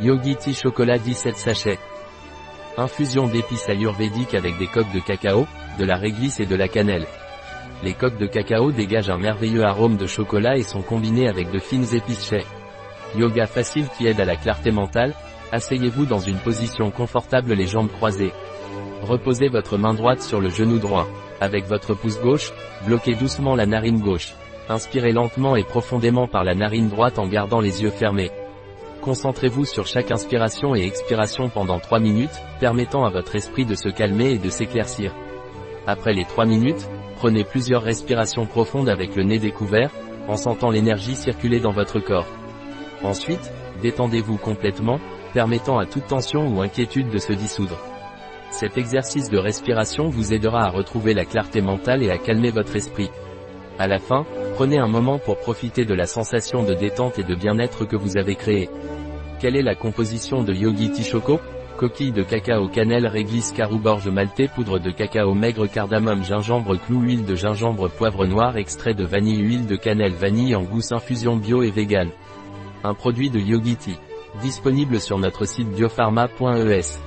Yogi Tea Chocolat 17 sachets. Infusion d'épices ayurvédiques avec des coques de cacao, de la réglisse et de la cannelle. Les coques de cacao dégagent un merveilleux arôme de chocolat et sont combinées avec de fines épices. Yoga facile qui aide à la clarté mentale, asseyez-vous dans une position confortable les jambes croisées. Reposez votre main droite sur le genou droit. Avec votre pouce gauche, bloquez doucement la narine gauche. Inspirez lentement et profondément par la narine droite en gardant les yeux fermés. Concentrez-vous sur chaque inspiration et expiration pendant 3 minutes, permettant à votre esprit de se calmer et de s'éclaircir. Après les 3 minutes, prenez plusieurs respirations profondes avec le nez découvert, en sentant l'énergie circuler dans votre corps. Ensuite, détendez-vous complètement, permettant à toute tension ou inquiétude de se dissoudre. Cet exercice de respiration vous aidera à retrouver la clarté mentale et à calmer votre esprit. À la fin, prenez un moment pour profiter de la sensation de détente et de bien-être que vous avez créée. Quelle est la composition de Yogi Tea Choco Coquille de cacao cannelle réglisse carouborge maltais poudre de cacao maigre cardamome gingembre clou huile de gingembre poivre noir extrait de vanille huile de cannelle vanille en gousse infusion bio et vegan. Un produit de Yogi Tea. Disponible sur notre site biopharma.es.